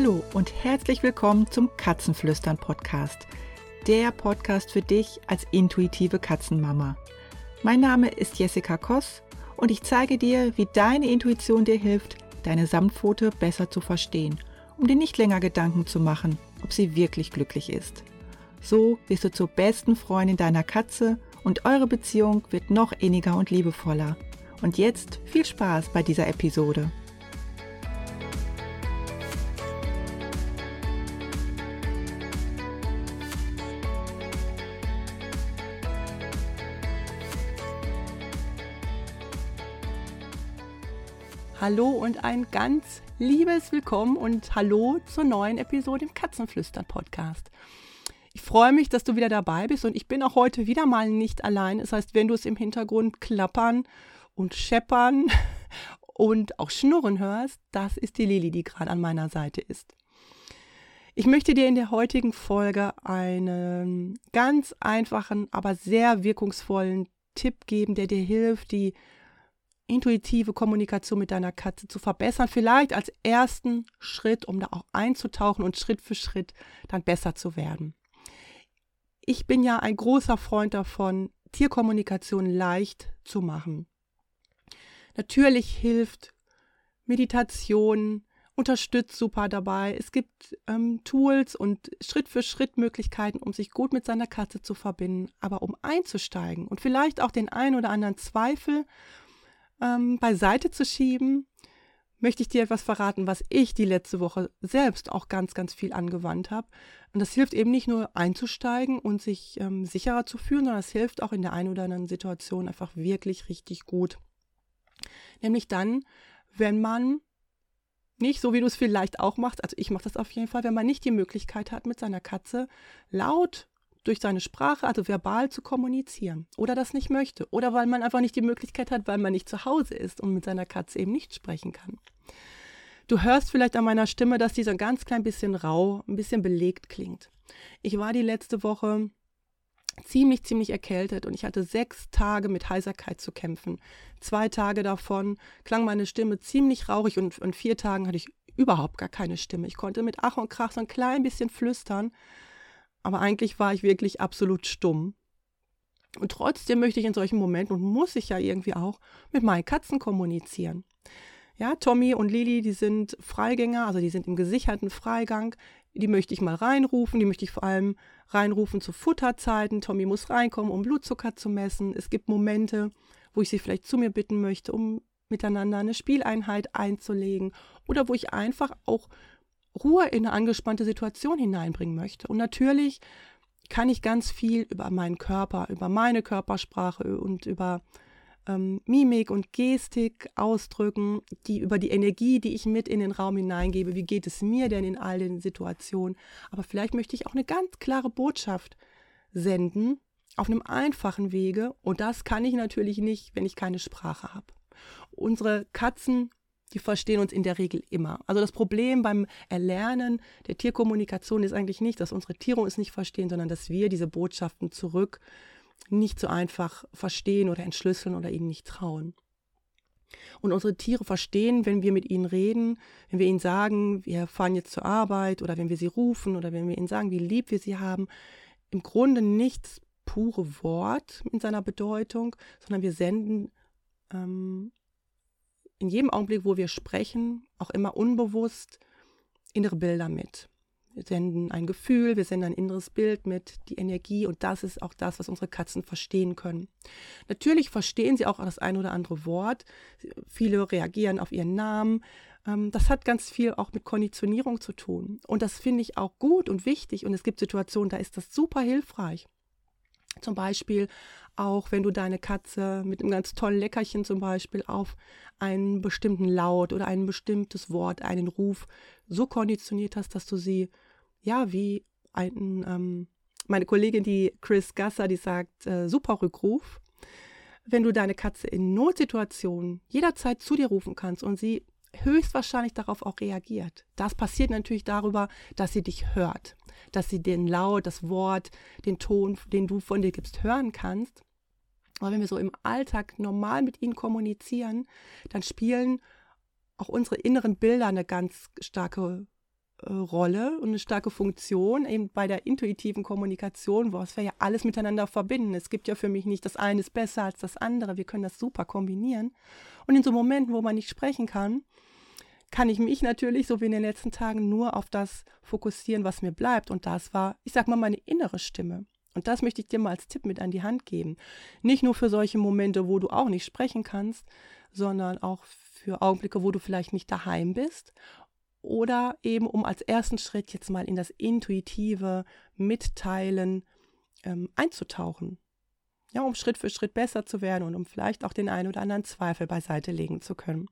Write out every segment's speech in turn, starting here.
Hallo und herzlich willkommen zum Katzenflüstern Podcast. Der Podcast für dich als intuitive Katzenmama. Mein Name ist Jessica Koss und ich zeige dir, wie deine Intuition dir hilft, deine Samtpfote besser zu verstehen, um dir nicht länger Gedanken zu machen, ob sie wirklich glücklich ist. So wirst du zur besten Freundin deiner Katze und eure Beziehung wird noch inniger und liebevoller. Und jetzt viel Spaß bei dieser Episode. Hallo und ein ganz liebes Willkommen und Hallo zur neuen Episode im Katzenflüstern Podcast. Ich freue mich, dass du wieder dabei bist und ich bin auch heute wieder mal nicht allein. Das heißt, wenn du es im Hintergrund klappern und scheppern und auch schnurren hörst, das ist die Lili, die gerade an meiner Seite ist. Ich möchte dir in der heutigen Folge einen ganz einfachen, aber sehr wirkungsvollen Tipp geben, der dir hilft, die intuitive Kommunikation mit deiner Katze zu verbessern. Vielleicht als ersten Schritt, um da auch einzutauchen und Schritt für Schritt dann besser zu werden. Ich bin ja ein großer Freund davon, Tierkommunikation leicht zu machen. Natürlich hilft Meditation, unterstützt super dabei. Es gibt ähm, Tools und Schritt für Schritt Möglichkeiten, um sich gut mit seiner Katze zu verbinden. Aber um einzusteigen und vielleicht auch den einen oder anderen Zweifel ähm, beiseite zu schieben, möchte ich dir etwas verraten, was ich die letzte Woche selbst auch ganz, ganz viel angewandt habe. Und das hilft eben nicht nur einzusteigen und sich ähm, sicherer zu fühlen, sondern es hilft auch in der einen oder anderen Situation einfach wirklich richtig gut. Nämlich dann, wenn man nicht, so wie du es vielleicht auch machst, also ich mache das auf jeden Fall, wenn man nicht die Möglichkeit hat, mit seiner Katze laut durch seine Sprache, also verbal zu kommunizieren oder das nicht möchte oder weil man einfach nicht die Möglichkeit hat, weil man nicht zu Hause ist und mit seiner Katze eben nicht sprechen kann. Du hörst vielleicht an meiner Stimme, dass die so ein ganz klein bisschen rau, ein bisschen belegt klingt. Ich war die letzte Woche ziemlich, ziemlich erkältet und ich hatte sechs Tage mit Heiserkeit zu kämpfen. Zwei Tage davon klang meine Stimme ziemlich rauchig und in vier Tagen hatte ich überhaupt gar keine Stimme. Ich konnte mit Ach und Krach so ein klein bisschen flüstern, aber eigentlich war ich wirklich absolut stumm. Und trotzdem möchte ich in solchen Momenten und muss ich ja irgendwie auch mit meinen Katzen kommunizieren. Ja, Tommy und Lili, die sind Freigänger, also die sind im gesicherten Freigang. Die möchte ich mal reinrufen, die möchte ich vor allem reinrufen zu Futterzeiten. Tommy muss reinkommen, um Blutzucker zu messen. Es gibt Momente, wo ich sie vielleicht zu mir bitten möchte, um miteinander eine Spieleinheit einzulegen oder wo ich einfach auch Ruhe in eine angespannte Situation hineinbringen möchte. Und natürlich kann ich ganz viel über meinen Körper, über meine Körpersprache und über ähm, Mimik und Gestik ausdrücken, die über die Energie, die ich mit in den Raum hineingebe. Wie geht es mir denn in all den Situationen? Aber vielleicht möchte ich auch eine ganz klare Botschaft senden auf einem einfachen Wege. Und das kann ich natürlich nicht, wenn ich keine Sprache habe. Unsere Katzen die verstehen uns in der Regel immer. Also das Problem beim Erlernen der Tierkommunikation ist eigentlich nicht, dass unsere Tiere uns nicht verstehen, sondern dass wir diese Botschaften zurück nicht so einfach verstehen oder entschlüsseln oder ihnen nicht trauen. Und unsere Tiere verstehen, wenn wir mit ihnen reden, wenn wir ihnen sagen, wir fahren jetzt zur Arbeit oder wenn wir sie rufen oder wenn wir ihnen sagen, wie lieb wir sie haben, im Grunde nicht das pure Wort in seiner Bedeutung, sondern wir senden ähm, in jedem Augenblick, wo wir sprechen, auch immer unbewusst innere Bilder mit. Wir senden ein Gefühl, wir senden ein inneres Bild mit, die Energie und das ist auch das, was unsere Katzen verstehen können. Natürlich verstehen sie auch das ein oder andere Wort. Viele reagieren auf ihren Namen. Ähm, das hat ganz viel auch mit Konditionierung zu tun. Und das finde ich auch gut und wichtig. Und es gibt Situationen, da ist das super hilfreich. Zum Beispiel auch, wenn du deine Katze mit einem ganz tollen Leckerchen zum Beispiel auf einen bestimmten Laut oder ein bestimmtes Wort, einen Ruf so konditioniert hast, dass du sie, ja, wie ein, ähm, meine Kollegin, die Chris Gasser, die sagt, äh, super Rückruf. Wenn du deine Katze in Notsituationen jederzeit zu dir rufen kannst und sie höchstwahrscheinlich darauf auch reagiert. Das passiert natürlich darüber, dass sie dich hört, dass sie den Laut, das Wort, den Ton, den du von dir gibst, hören kannst. Aber wenn wir so im Alltag normal mit ihnen kommunizieren, dann spielen auch unsere inneren Bilder eine ganz starke äh, Rolle und eine starke Funktion eben bei der intuitiven Kommunikation, wo wir ja alles miteinander verbinden. Es gibt ja für mich nicht das eine ist besser als das andere. Wir können das super kombinieren. Und in so Momenten, wo man nicht sprechen kann, kann ich mich natürlich, so wie in den letzten Tagen, nur auf das fokussieren, was mir bleibt. Und das war, ich sag mal, meine innere Stimme. Und das möchte ich dir mal als Tipp mit an die Hand geben. Nicht nur für solche Momente, wo du auch nicht sprechen kannst, sondern auch für Augenblicke, wo du vielleicht nicht daheim bist. Oder eben, um als ersten Schritt jetzt mal in das intuitive Mitteilen ähm, einzutauchen. Ja, um Schritt für Schritt besser zu werden und um vielleicht auch den einen oder anderen Zweifel beiseite legen zu können.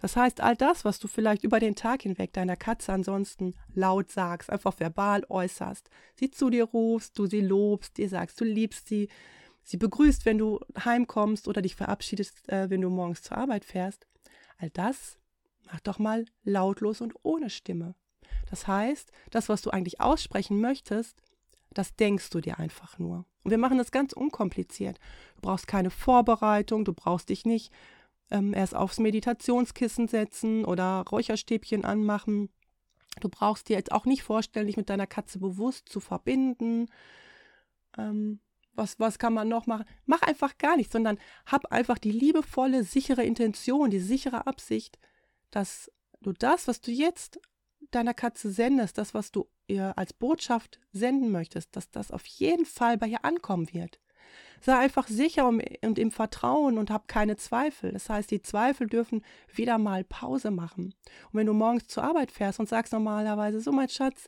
Das heißt, all das, was du vielleicht über den Tag hinweg deiner Katze ansonsten laut sagst, einfach verbal äußerst, sie zu dir rufst, du sie lobst, dir sagst, du liebst sie, sie begrüßt, wenn du heimkommst oder dich verabschiedest, äh, wenn du morgens zur Arbeit fährst, all das mach doch mal lautlos und ohne Stimme. Das heißt, das, was du eigentlich aussprechen möchtest, das denkst du dir einfach nur. Und wir machen das ganz unkompliziert. Du brauchst keine Vorbereitung, du brauchst dich nicht ähm, erst aufs Meditationskissen setzen oder Räucherstäbchen anmachen. Du brauchst dir jetzt auch nicht vorstellen, dich mit deiner Katze bewusst zu verbinden. Ähm, was, was kann man noch machen? Mach einfach gar nichts, sondern hab einfach die liebevolle, sichere Intention, die sichere Absicht, dass du das, was du jetzt deiner Katze sendest, das, was du ihr als Botschaft senden möchtest, dass das auf jeden Fall bei ihr ankommen wird. Sei einfach sicher und im Vertrauen und hab keine Zweifel. Das heißt, die Zweifel dürfen wieder mal Pause machen. Und wenn du morgens zur Arbeit fährst und sagst normalerweise, so mein Schatz,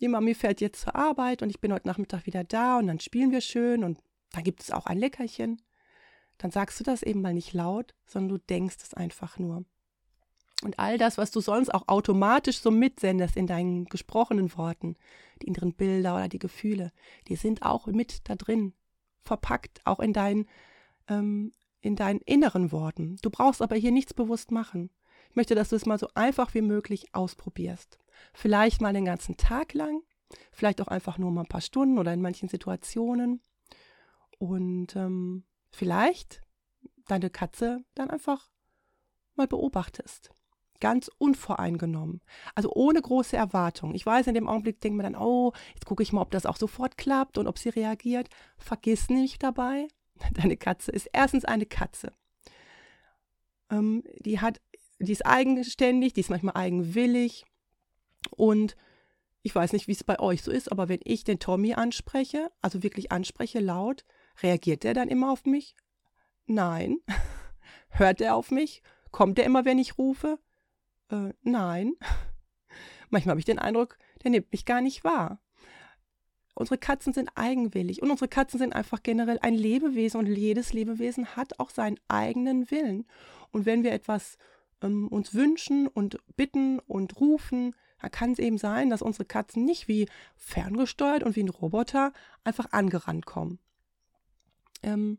die Mami fährt jetzt zur Arbeit und ich bin heute Nachmittag wieder da und dann spielen wir schön und dann gibt es auch ein Leckerchen, dann sagst du das eben mal nicht laut, sondern du denkst es einfach nur. Und all das, was du sonst auch automatisch so mitsendest in deinen gesprochenen Worten, die inneren Bilder oder die Gefühle, die sind auch mit da drin verpackt, auch in, dein, ähm, in deinen inneren Worten. Du brauchst aber hier nichts bewusst machen. Ich möchte, dass du es mal so einfach wie möglich ausprobierst. Vielleicht mal den ganzen Tag lang, vielleicht auch einfach nur mal ein paar Stunden oder in manchen Situationen. Und ähm, vielleicht deine Katze dann einfach mal beobachtest ganz unvoreingenommen. Also ohne große Erwartung. Ich weiß, in dem Augenblick denkt man dann, oh, jetzt gucke ich mal, ob das auch sofort klappt und ob sie reagiert. Vergiss nicht dabei, deine Katze ist erstens eine Katze. Ähm, die hat, die ist eigenständig, die ist manchmal eigenwillig und ich weiß nicht, wie es bei euch so ist, aber wenn ich den Tommy anspreche, also wirklich anspreche laut, reagiert der dann immer auf mich? Nein. Hört er auf mich? Kommt er immer, wenn ich rufe? Äh, nein. Manchmal habe ich den Eindruck, der nimmt mich gar nicht wahr. Unsere Katzen sind eigenwillig und unsere Katzen sind einfach generell ein Lebewesen und jedes Lebewesen hat auch seinen eigenen Willen. Und wenn wir etwas ähm, uns wünschen und bitten und rufen, dann kann es eben sein, dass unsere Katzen nicht wie ferngesteuert und wie ein Roboter einfach angerannt kommen. Ähm,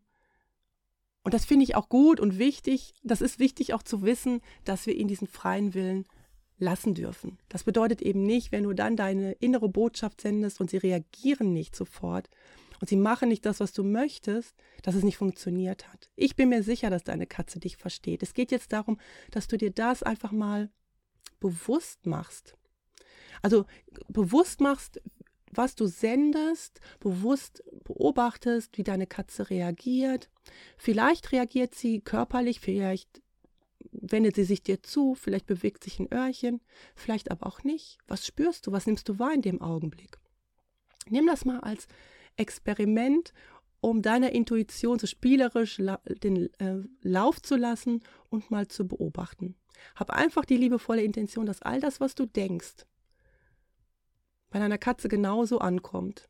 und das finde ich auch gut und wichtig. Das ist wichtig auch zu wissen, dass wir ihnen diesen freien Willen lassen dürfen. Das bedeutet eben nicht, wenn du dann deine innere Botschaft sendest und sie reagieren nicht sofort und sie machen nicht das, was du möchtest, dass es nicht funktioniert hat. Ich bin mir sicher, dass deine Katze dich versteht. Es geht jetzt darum, dass du dir das einfach mal bewusst machst. Also bewusst machst, was du sendest, bewusst beobachtest, wie deine Katze reagiert. Vielleicht reagiert sie körperlich, vielleicht wendet sie sich dir zu, vielleicht bewegt sich ein Öhrchen, vielleicht aber auch nicht. Was spürst du, was nimmst du wahr in dem Augenblick? Nimm das mal als Experiment, um deiner Intuition so spielerisch den äh, Lauf zu lassen und mal zu beobachten. Hab einfach die liebevolle Intention, dass all das, was du denkst, bei deiner Katze genauso ankommt.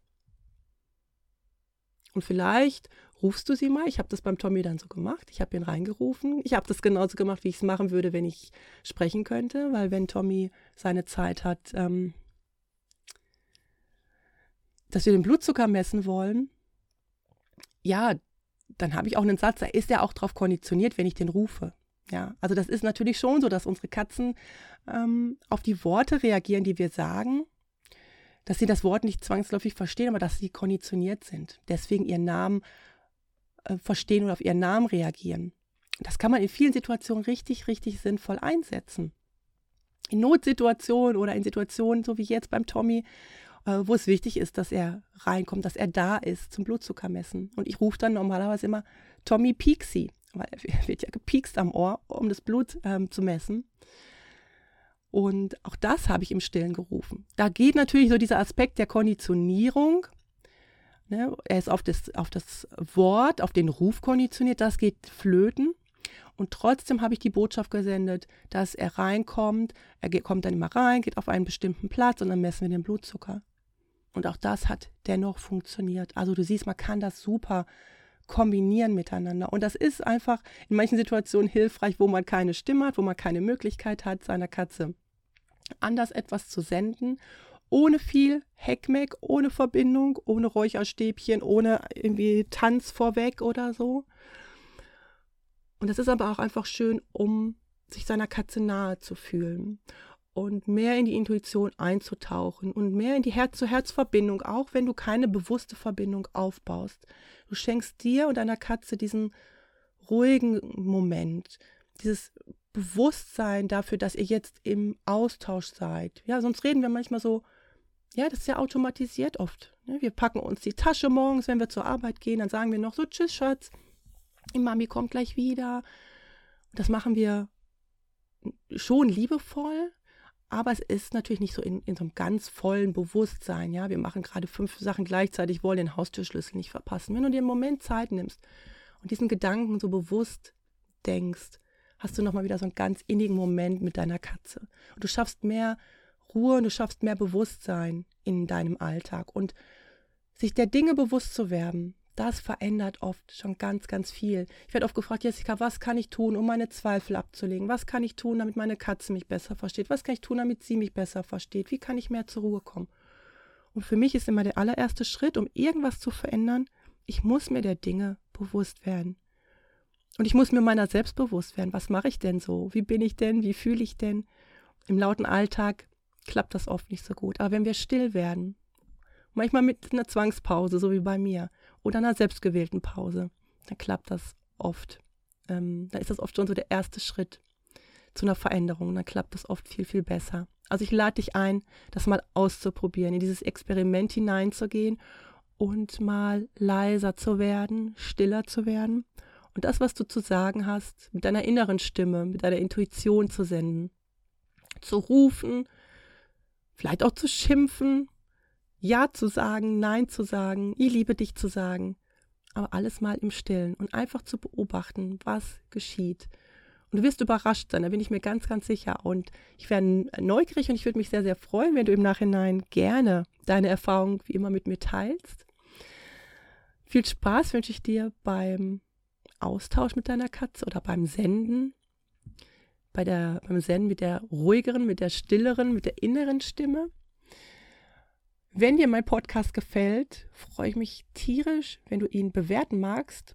Und vielleicht rufst du sie mal. Ich habe das beim Tommy dann so gemacht. Ich habe ihn reingerufen. Ich habe das genauso gemacht, wie ich es machen würde, wenn ich sprechen könnte, weil wenn Tommy seine Zeit hat, ähm, dass wir den Blutzucker messen wollen, ja, dann habe ich auch einen Satz, da ist er auch darauf konditioniert, wenn ich den rufe. Ja, also das ist natürlich schon so, dass unsere Katzen ähm, auf die Worte reagieren, die wir sagen dass sie das Wort nicht zwangsläufig verstehen, aber dass sie konditioniert sind. Deswegen ihren Namen äh, verstehen oder auf ihren Namen reagieren. Das kann man in vielen Situationen richtig, richtig sinnvoll einsetzen. in Notsituationen oder in Situationen, so wie jetzt beim Tommy, äh, wo es wichtig ist, dass er reinkommt, dass er da ist zum Blutzucker messen. Und ich rufe dann normalerweise immer Tommy Peaksy, weil er wird ja gepiekst am Ohr, um das Blut ähm, zu messen. Und auch das habe ich im Stillen gerufen. Da geht natürlich so dieser Aspekt der Konditionierung. Ne? Er ist auf das, auf das Wort, auf den Ruf konditioniert, das geht flöten. Und trotzdem habe ich die Botschaft gesendet, dass er reinkommt. Er kommt dann immer rein, geht auf einen bestimmten Platz und dann messen wir den Blutzucker. Und auch das hat dennoch funktioniert. Also du siehst, man kann das super kombinieren miteinander. Und das ist einfach in manchen Situationen hilfreich, wo man keine Stimme hat, wo man keine Möglichkeit hat, seiner Katze anders etwas zu senden, ohne viel Heckmeck, ohne Verbindung, ohne Räucherstäbchen, ohne irgendwie Tanz vorweg oder so. Und das ist aber auch einfach schön, um sich seiner Katze nahe zu fühlen und mehr in die Intuition einzutauchen und mehr in die Herz-zu-Herz-Verbindung, auch wenn du keine bewusste Verbindung aufbaust. Du schenkst dir und deiner Katze diesen ruhigen Moment, dieses Bewusstsein dafür, dass ihr jetzt im Austausch seid. Ja, sonst reden wir manchmal so, ja, das ist ja automatisiert oft. Ne? Wir packen uns die Tasche morgens, wenn wir zur Arbeit gehen, dann sagen wir noch so, tschüss, Schatz, die Mami kommt gleich wieder. Das machen wir schon liebevoll, aber es ist natürlich nicht so in, in so einem ganz vollen Bewusstsein. Ja, wir machen gerade fünf Sachen gleichzeitig, wollen den Haustürschlüssel nicht verpassen. Wenn du dir einen Moment Zeit nimmst und diesen Gedanken so bewusst denkst, hast du nochmal wieder so einen ganz innigen Moment mit deiner Katze. Und du schaffst mehr Ruhe und du schaffst mehr Bewusstsein in deinem Alltag. Und sich der Dinge bewusst zu werden, das verändert oft schon ganz, ganz viel. Ich werde oft gefragt, Jessica, was kann ich tun, um meine Zweifel abzulegen? Was kann ich tun, damit meine Katze mich besser versteht? Was kann ich tun, damit sie mich besser versteht? Wie kann ich mehr zur Ruhe kommen? Und für mich ist immer der allererste Schritt, um irgendwas zu verändern, ich muss mir der Dinge bewusst werden. Und ich muss mir meiner selbst bewusst werden. Was mache ich denn so? Wie bin ich denn? Wie fühle ich denn? Im lauten Alltag klappt das oft nicht so gut. Aber wenn wir still werden, manchmal mit einer Zwangspause, so wie bei mir, oder einer selbstgewählten Pause, dann klappt das oft. Ähm, dann ist das oft schon so der erste Schritt zu einer Veränderung. Dann klappt das oft viel, viel besser. Also ich lade dich ein, das mal auszuprobieren, in dieses Experiment hineinzugehen und mal leiser zu werden, stiller zu werden und das, was du zu sagen hast, mit deiner inneren Stimme, mit deiner Intuition zu senden, zu rufen, vielleicht auch zu schimpfen, Ja zu sagen, Nein zu sagen, ich liebe dich zu sagen, aber alles mal im Stillen und einfach zu beobachten, was geschieht. Und du wirst überrascht sein, da bin ich mir ganz, ganz sicher. Und ich wäre neugierig und ich würde mich sehr, sehr freuen, wenn du im Nachhinein gerne deine Erfahrung wie immer mit mir teilst. Viel Spaß wünsche ich dir beim Austausch mit deiner Katze oder beim Senden, bei der, beim Senden mit der ruhigeren, mit der stilleren, mit der inneren Stimme. Wenn dir mein Podcast gefällt, freue ich mich tierisch, wenn du ihn bewerten magst,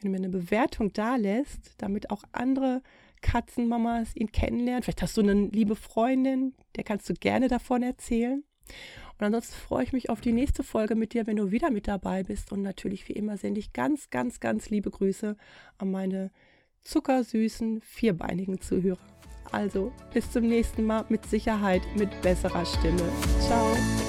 wenn du mir eine Bewertung da lässt, damit auch andere Katzenmamas ihn kennenlernen. Vielleicht hast du eine liebe Freundin, der kannst du gerne davon erzählen. Und ansonsten freue ich mich auf die nächste Folge mit dir, wenn du wieder mit dabei bist. Und natürlich wie immer sende ich ganz, ganz, ganz liebe Grüße an meine zuckersüßen, vierbeinigen Zuhörer. Also bis zum nächsten Mal mit Sicherheit mit besserer Stimme. Ciao.